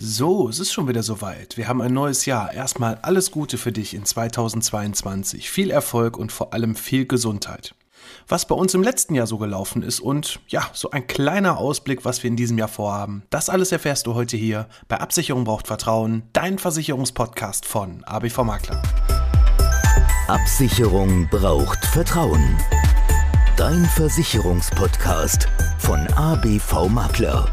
So, es ist schon wieder soweit. Wir haben ein neues Jahr. Erstmal alles Gute für dich in 2022. Viel Erfolg und vor allem viel Gesundheit. Was bei uns im letzten Jahr so gelaufen ist und ja, so ein kleiner Ausblick, was wir in diesem Jahr vorhaben. Das alles erfährst du heute hier bei Absicherung braucht Vertrauen, dein Versicherungspodcast von ABV Makler. Absicherung braucht Vertrauen. Dein Versicherungspodcast von ABV Makler.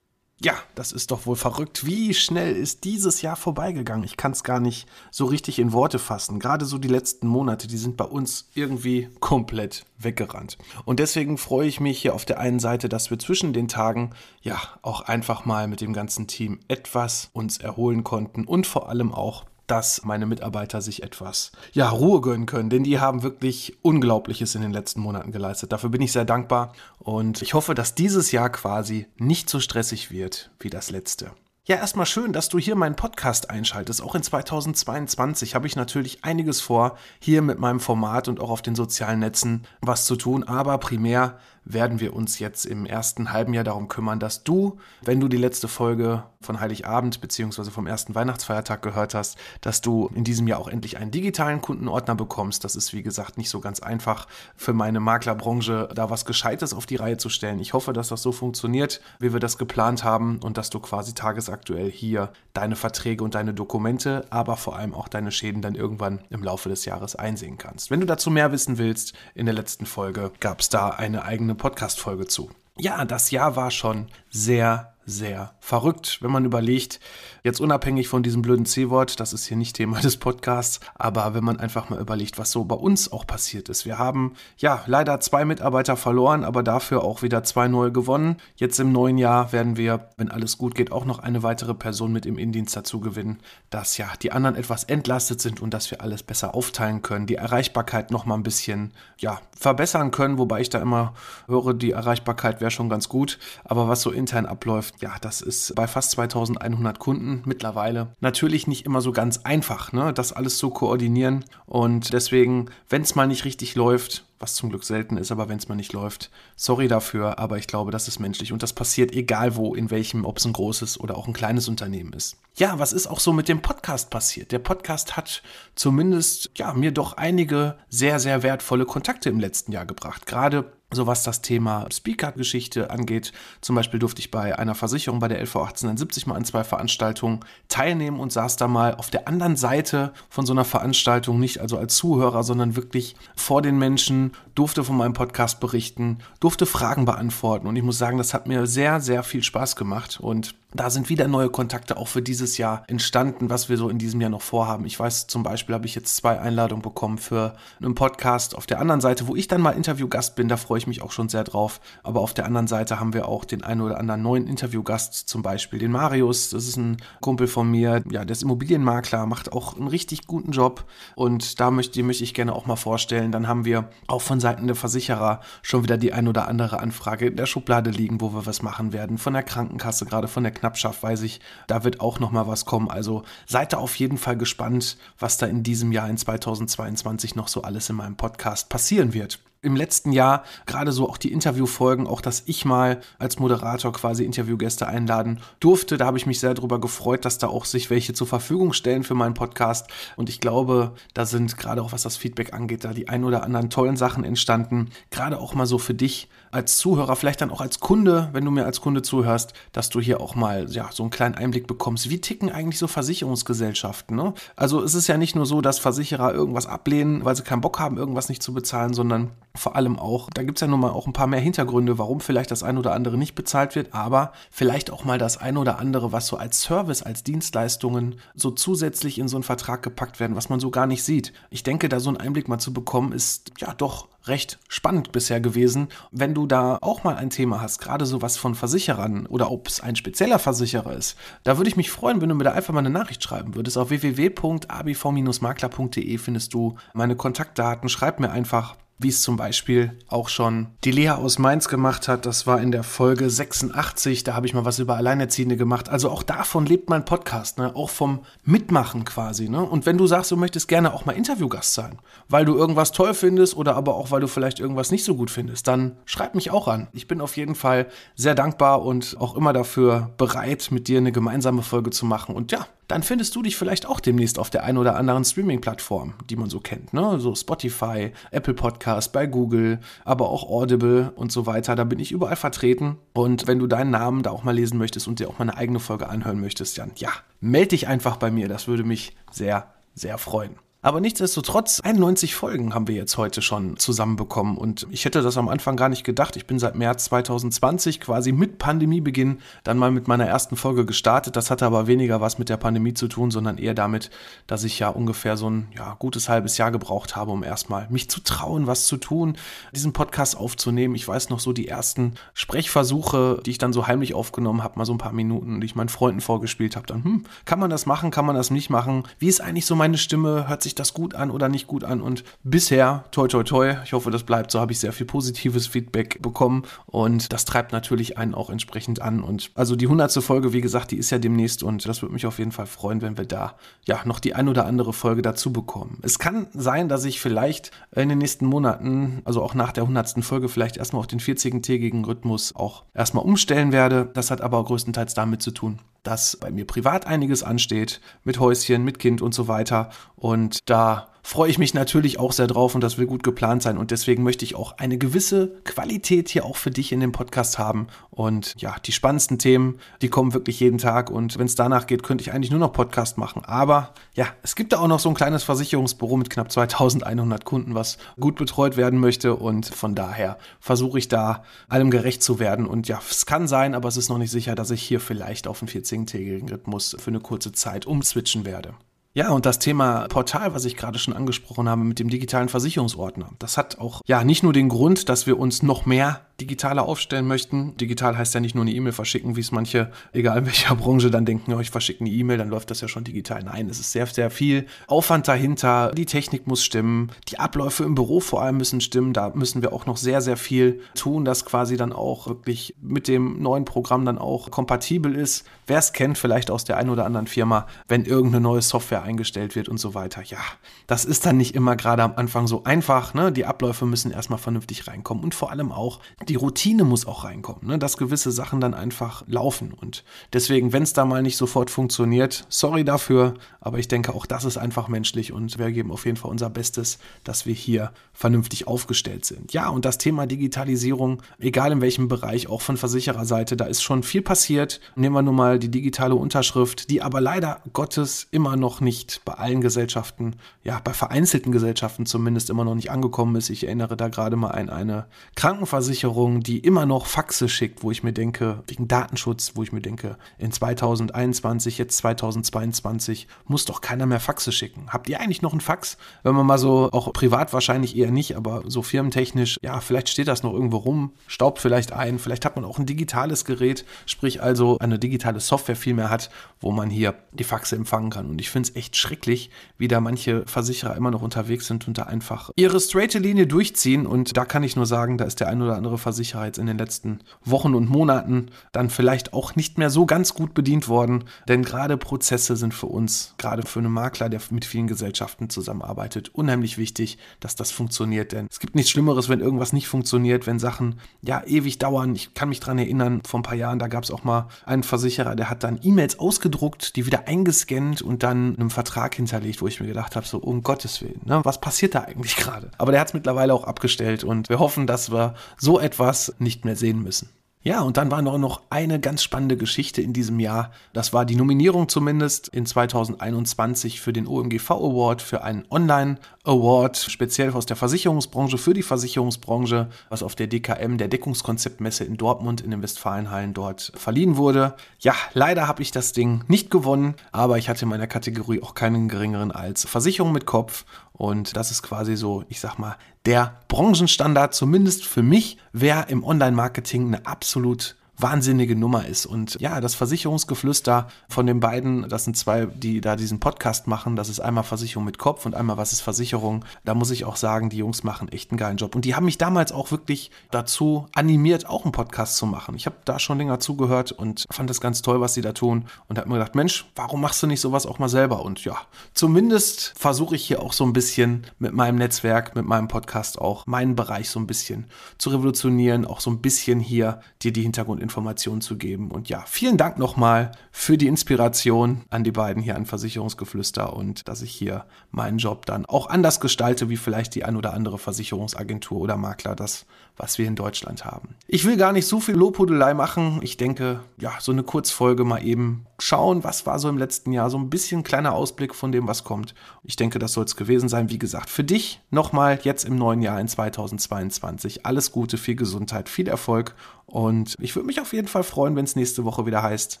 Ja, das ist doch wohl verrückt. Wie schnell ist dieses Jahr vorbeigegangen? Ich kann es gar nicht so richtig in Worte fassen. Gerade so die letzten Monate, die sind bei uns irgendwie komplett weggerannt. Und deswegen freue ich mich hier auf der einen Seite, dass wir zwischen den Tagen ja auch einfach mal mit dem ganzen Team etwas uns erholen konnten und vor allem auch dass meine Mitarbeiter sich etwas ja, Ruhe gönnen können, denn die haben wirklich Unglaubliches in den letzten Monaten geleistet. Dafür bin ich sehr dankbar und ich hoffe, dass dieses Jahr quasi nicht so stressig wird wie das letzte. Ja, erstmal schön, dass du hier meinen Podcast einschaltest. Auch in 2022 habe ich natürlich einiges vor, hier mit meinem Format und auch auf den sozialen Netzen was zu tun. Aber primär werden wir uns jetzt im ersten halben Jahr darum kümmern, dass du, wenn du die letzte Folge von Heiligabend bzw. vom ersten Weihnachtsfeiertag gehört hast, dass du in diesem Jahr auch endlich einen digitalen Kundenordner bekommst. Das ist, wie gesagt, nicht so ganz einfach für meine Maklerbranche, da was Gescheites auf die Reihe zu stellen. Ich hoffe, dass das so funktioniert, wie wir das geplant haben und dass du quasi tagesaktuell hier deine Verträge und deine Dokumente, aber vor allem auch deine Schäden dann irgendwann im Laufe des Jahres einsehen kannst. Wenn du dazu mehr wissen willst, in der letzten Folge gab es da eine eigene Podcast-Folge zu. Ja, das Jahr war schon sehr, sehr verrückt, wenn man überlegt, jetzt unabhängig von diesem blöden C-Wort, das ist hier nicht Thema des Podcasts, aber wenn man einfach mal überlegt, was so bei uns auch passiert ist. Wir haben ja leider zwei Mitarbeiter verloren, aber dafür auch wieder zwei neue gewonnen. Jetzt im neuen Jahr werden wir, wenn alles gut geht, auch noch eine weitere Person mit im Indienst dazu gewinnen, dass ja die anderen etwas entlastet sind und dass wir alles besser aufteilen können, die Erreichbarkeit noch mal ein bisschen ja, verbessern können, wobei ich da immer höre, die Erreichbarkeit wäre schon ganz gut, aber was so intern abläuft, ja, das ist bei fast 2100 Kunden mittlerweile natürlich nicht immer so ganz einfach, ne, das alles zu koordinieren. Und deswegen, wenn es mal nicht richtig läuft, was zum Glück selten ist, aber wenn es mal nicht läuft, sorry dafür, aber ich glaube, das ist menschlich und das passiert egal wo, in welchem, ob es ein großes oder auch ein kleines Unternehmen ist. Ja, was ist auch so mit dem Podcast passiert? Der Podcast hat zumindest, ja, mir doch einige sehr, sehr wertvolle Kontakte im letzten Jahr gebracht. Gerade so was das Thema Speaker-Geschichte angeht. Zum Beispiel durfte ich bei einer Versicherung bei der LV 1870 mal an zwei Veranstaltungen teilnehmen und saß da mal auf der anderen Seite von so einer Veranstaltung, nicht also als Zuhörer, sondern wirklich vor den Menschen, durfte von meinem Podcast berichten, durfte Fragen beantworten und ich muss sagen, das hat mir sehr, sehr viel Spaß gemacht und da sind wieder neue Kontakte auch für dieses Jahr entstanden, was wir so in diesem Jahr noch vorhaben. Ich weiß zum Beispiel, habe ich jetzt zwei Einladungen bekommen für einen Podcast auf der anderen Seite, wo ich dann mal Interviewgast bin. Da freue ich mich auch schon sehr drauf. Aber auf der anderen Seite haben wir auch den einen oder anderen neuen Interviewgast, zum Beispiel den Marius. Das ist ein Kumpel von mir, ja, der ist Immobilienmakler, macht auch einen richtig guten Job. Und da möchte, möchte ich gerne auch mal vorstellen. Dann haben wir auch von Seiten der Versicherer schon wieder die ein oder andere Anfrage in der Schublade liegen, wo wir was machen werden. Von der Krankenkasse, gerade von der Knappschaft, weiß ich, da wird auch noch mal was kommen. Also seid da auf jeden Fall gespannt, was da in diesem Jahr in 2022 noch so alles in meinem Podcast passieren wird im letzten Jahr gerade so auch die Interviewfolgen, auch dass ich mal als Moderator quasi Interviewgäste einladen durfte. Da habe ich mich sehr darüber gefreut, dass da auch sich welche zur Verfügung stellen für meinen Podcast. Und ich glaube, da sind gerade auch was das Feedback angeht, da die ein oder anderen tollen Sachen entstanden. Gerade auch mal so für dich als Zuhörer, vielleicht dann auch als Kunde, wenn du mir als Kunde zuhörst, dass du hier auch mal ja, so einen kleinen Einblick bekommst. Wie ticken eigentlich so Versicherungsgesellschaften? Ne? Also es ist ja nicht nur so, dass Versicherer irgendwas ablehnen, weil sie keinen Bock haben, irgendwas nicht zu bezahlen, sondern vor allem auch, da gibt es ja nun mal auch ein paar mehr Hintergründe, warum vielleicht das ein oder andere nicht bezahlt wird, aber vielleicht auch mal das ein oder andere, was so als Service, als Dienstleistungen so zusätzlich in so einen Vertrag gepackt werden, was man so gar nicht sieht. Ich denke, da so einen Einblick mal zu bekommen, ist ja doch recht spannend bisher gewesen. Wenn du da auch mal ein Thema hast, gerade sowas von Versicherern oder ob es ein spezieller Versicherer ist, da würde ich mich freuen, wenn du mir da einfach mal eine Nachricht schreiben würdest. Auf www.abv-makler.de findest du meine Kontaktdaten. Schreib mir einfach wie es zum Beispiel auch schon die Lea aus Mainz gemacht hat. Das war in der Folge 86, da habe ich mal was über Alleinerziehende gemacht. Also auch davon lebt mein Podcast, ne? auch vom Mitmachen quasi. Ne? Und wenn du sagst, du möchtest gerne auch mal Interviewgast sein, weil du irgendwas toll findest oder aber auch, weil du vielleicht irgendwas nicht so gut findest, dann schreib mich auch an. Ich bin auf jeden Fall sehr dankbar und auch immer dafür bereit, mit dir eine gemeinsame Folge zu machen. Und ja, dann findest du dich vielleicht auch demnächst auf der einen oder anderen Streaming-Plattform, die man so kennt, ne? So Spotify, Apple Podcast, bei Google, aber auch Audible und so weiter. Da bin ich überall vertreten. Und wenn du deinen Namen da auch mal lesen möchtest und dir auch mal eine eigene Folge anhören möchtest, dann ja, melde dich einfach bei mir. Das würde mich sehr, sehr freuen. Aber nichtsdestotrotz, 91 Folgen haben wir jetzt heute schon zusammenbekommen und ich hätte das am Anfang gar nicht gedacht. Ich bin seit März 2020 quasi mit Pandemiebeginn dann mal mit meiner ersten Folge gestartet. Das hatte aber weniger was mit der Pandemie zu tun, sondern eher damit, dass ich ja ungefähr so ein ja, gutes halbes Jahr gebraucht habe, um erstmal mich zu trauen, was zu tun, diesen Podcast aufzunehmen. Ich weiß noch so die ersten Sprechversuche, die ich dann so heimlich aufgenommen habe, mal so ein paar Minuten, die ich meinen Freunden vorgespielt habe. Dann, hm, kann man das machen, kann man das nicht machen? Wie ist eigentlich so meine Stimme? Hört sich das gut an oder nicht gut an. Und bisher, toi, toi, toi, ich hoffe, das bleibt so, habe ich sehr viel positives Feedback bekommen. Und das treibt natürlich einen auch entsprechend an. Und also die hundertste Folge, wie gesagt, die ist ja demnächst. Und das würde mich auf jeden Fall freuen, wenn wir da ja noch die ein oder andere Folge dazu bekommen. Es kann sein, dass ich vielleicht in den nächsten Monaten, also auch nach der hundertsten Folge, vielleicht erstmal auf den 40-tägigen Rhythmus auch erstmal umstellen werde. Das hat aber größtenteils damit zu tun, dass bei mir privat einiges ansteht, mit Häuschen, mit Kind und so weiter. Und da freue ich mich natürlich auch sehr drauf und das will gut geplant sein. Und deswegen möchte ich auch eine gewisse Qualität hier auch für dich in dem Podcast haben. Und ja, die spannendsten Themen, die kommen wirklich jeden Tag. Und wenn es danach geht, könnte ich eigentlich nur noch Podcast machen. Aber ja, es gibt da auch noch so ein kleines Versicherungsbüro mit knapp 2100 Kunden, was gut betreut werden möchte. Und von daher versuche ich da allem gerecht zu werden. Und ja, es kann sein, aber es ist noch nicht sicher, dass ich hier vielleicht auf einen 14-tägigen Rhythmus für eine kurze Zeit umswitchen werde. Ja, und das Thema Portal, was ich gerade schon angesprochen habe mit dem digitalen Versicherungsordner, das hat auch ja nicht nur den Grund, dass wir uns noch mehr digitaler aufstellen möchten. Digital heißt ja nicht nur eine E-Mail verschicken, wie es manche, egal in welcher Branche, dann denken, oh, ich verschicke eine E-Mail, dann läuft das ja schon digital. Nein, es ist sehr, sehr viel Aufwand dahinter. Die Technik muss stimmen, die Abläufe im Büro vor allem müssen stimmen. Da müssen wir auch noch sehr, sehr viel tun, dass quasi dann auch wirklich mit dem neuen Programm dann auch kompatibel ist. Wer es kennt, vielleicht aus der einen oder anderen Firma, wenn irgendeine neue Software eingestellt wird und so weiter. Ja, das ist dann nicht immer gerade am Anfang so einfach. Ne? Die Abläufe müssen erstmal vernünftig reinkommen und vor allem auch die Routine muss auch reinkommen, ne? dass gewisse Sachen dann einfach laufen. Und deswegen, wenn es da mal nicht sofort funktioniert, sorry dafür, aber ich denke, auch das ist einfach menschlich und wir geben auf jeden Fall unser Bestes, dass wir hier vernünftig aufgestellt sind. Ja, und das Thema Digitalisierung, egal in welchem Bereich, auch von Versichererseite, da ist schon viel passiert. Nehmen wir nun mal die digitale Unterschrift, die aber leider Gottes immer noch nicht bei allen Gesellschaften, ja, bei vereinzelten Gesellschaften zumindest immer noch nicht angekommen ist. Ich erinnere da gerade mal an eine Krankenversicherung, die immer noch Faxe schickt, wo ich mir denke, wegen Datenschutz, wo ich mir denke, in 2021, jetzt 2022, muss doch keiner mehr Faxe schicken. Habt ihr eigentlich noch einen Fax? Wenn man mal so, auch privat wahrscheinlich eher nicht, aber so firmentechnisch, ja, vielleicht steht das noch irgendwo rum, staubt vielleicht ein, vielleicht hat man auch ein digitales Gerät, sprich also eine digitale Software vielmehr hat, wo man hier die Faxe empfangen kann. Und ich finde es echt schrecklich, wie da manche Versicherer immer noch unterwegs sind und da einfach ihre straighte Linie durchziehen. Und da kann ich nur sagen, da ist der ein oder andere Versicherer jetzt in den letzten Wochen und Monaten dann vielleicht auch nicht mehr so ganz gut bedient worden. Denn gerade Prozesse sind für uns, gerade für einen Makler, der mit vielen Gesellschaften zusammenarbeitet, unheimlich wichtig, dass das funktioniert. Denn es gibt nichts Schlimmeres, wenn irgendwas nicht funktioniert, wenn Sachen ja ewig dauern. Ich kann mich daran erinnern, vor ein paar Jahren, da gab es auch mal einen Versicherer, der hat dann E-Mails ausgedruckt, die wieder eingescannt und dann einem Vertrag hinterlegt, wo ich mir gedacht habe, so um Gottes Willen, ne, was passiert da eigentlich gerade? Aber der hat es mittlerweile auch abgestellt und wir hoffen, dass wir so etwas nicht mehr sehen müssen. Ja, und dann war noch eine ganz spannende Geschichte in diesem Jahr. Das war die Nominierung zumindest in 2021 für den OMGV Award, für einen Online Award, speziell aus der Versicherungsbranche, für die Versicherungsbranche, was auf der DKM, der Deckungskonzeptmesse in Dortmund in den Westfalenhallen dort verliehen wurde. Ja, leider habe ich das Ding nicht gewonnen, aber ich hatte in meiner Kategorie auch keinen geringeren als Versicherung mit Kopf. Und das ist quasi so, ich sag mal, der Branchenstandard, zumindest für mich, wäre im Online-Marketing eine absolut wahnsinnige Nummer ist. Und ja, das Versicherungsgeflüster von den beiden, das sind zwei, die da diesen Podcast machen. Das ist einmal Versicherung mit Kopf und einmal was ist Versicherung. Da muss ich auch sagen, die Jungs machen echt einen geilen Job. Und die haben mich damals auch wirklich dazu animiert, auch einen Podcast zu machen. Ich habe da schon länger zugehört und fand das ganz toll, was sie da tun. Und habe mir gedacht, Mensch, warum machst du nicht sowas auch mal selber? Und ja, zumindest versuche ich hier auch so ein bisschen mit meinem Netzwerk, mit meinem Podcast auch meinen Bereich so ein bisschen zu revolutionieren, auch so ein bisschen hier dir die Hintergrundinformationen zu geben. Und ja, vielen Dank nochmal für die Inspiration an die beiden hier an Versicherungsgeflüster und dass ich hier meinen Job dann auch anders gestalte, wie vielleicht die ein oder andere Versicherungsagentur oder Makler das, was wir in Deutschland haben. Ich will gar nicht so viel Lobhudelei machen. Ich denke, ja, so eine Kurzfolge mal eben schauen, was war so im letzten Jahr, so ein bisschen kleiner Ausblick von dem, was kommt. Ich denke, das soll es gewesen sein. Wie gesagt, für dich nochmal jetzt im neuen Jahr in 2022 alles Gute, viel Gesundheit, viel Erfolg und ich würde mich auf jeden Fall freuen, wenn es nächste Woche wieder heißt,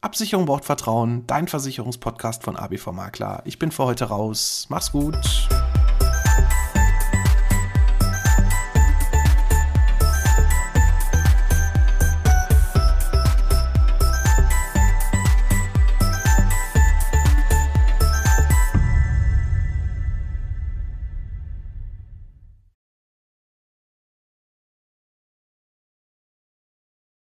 Absicherung braucht Vertrauen, dein Versicherungspodcast von ABV Makler. Ich bin für heute raus. Mach's gut.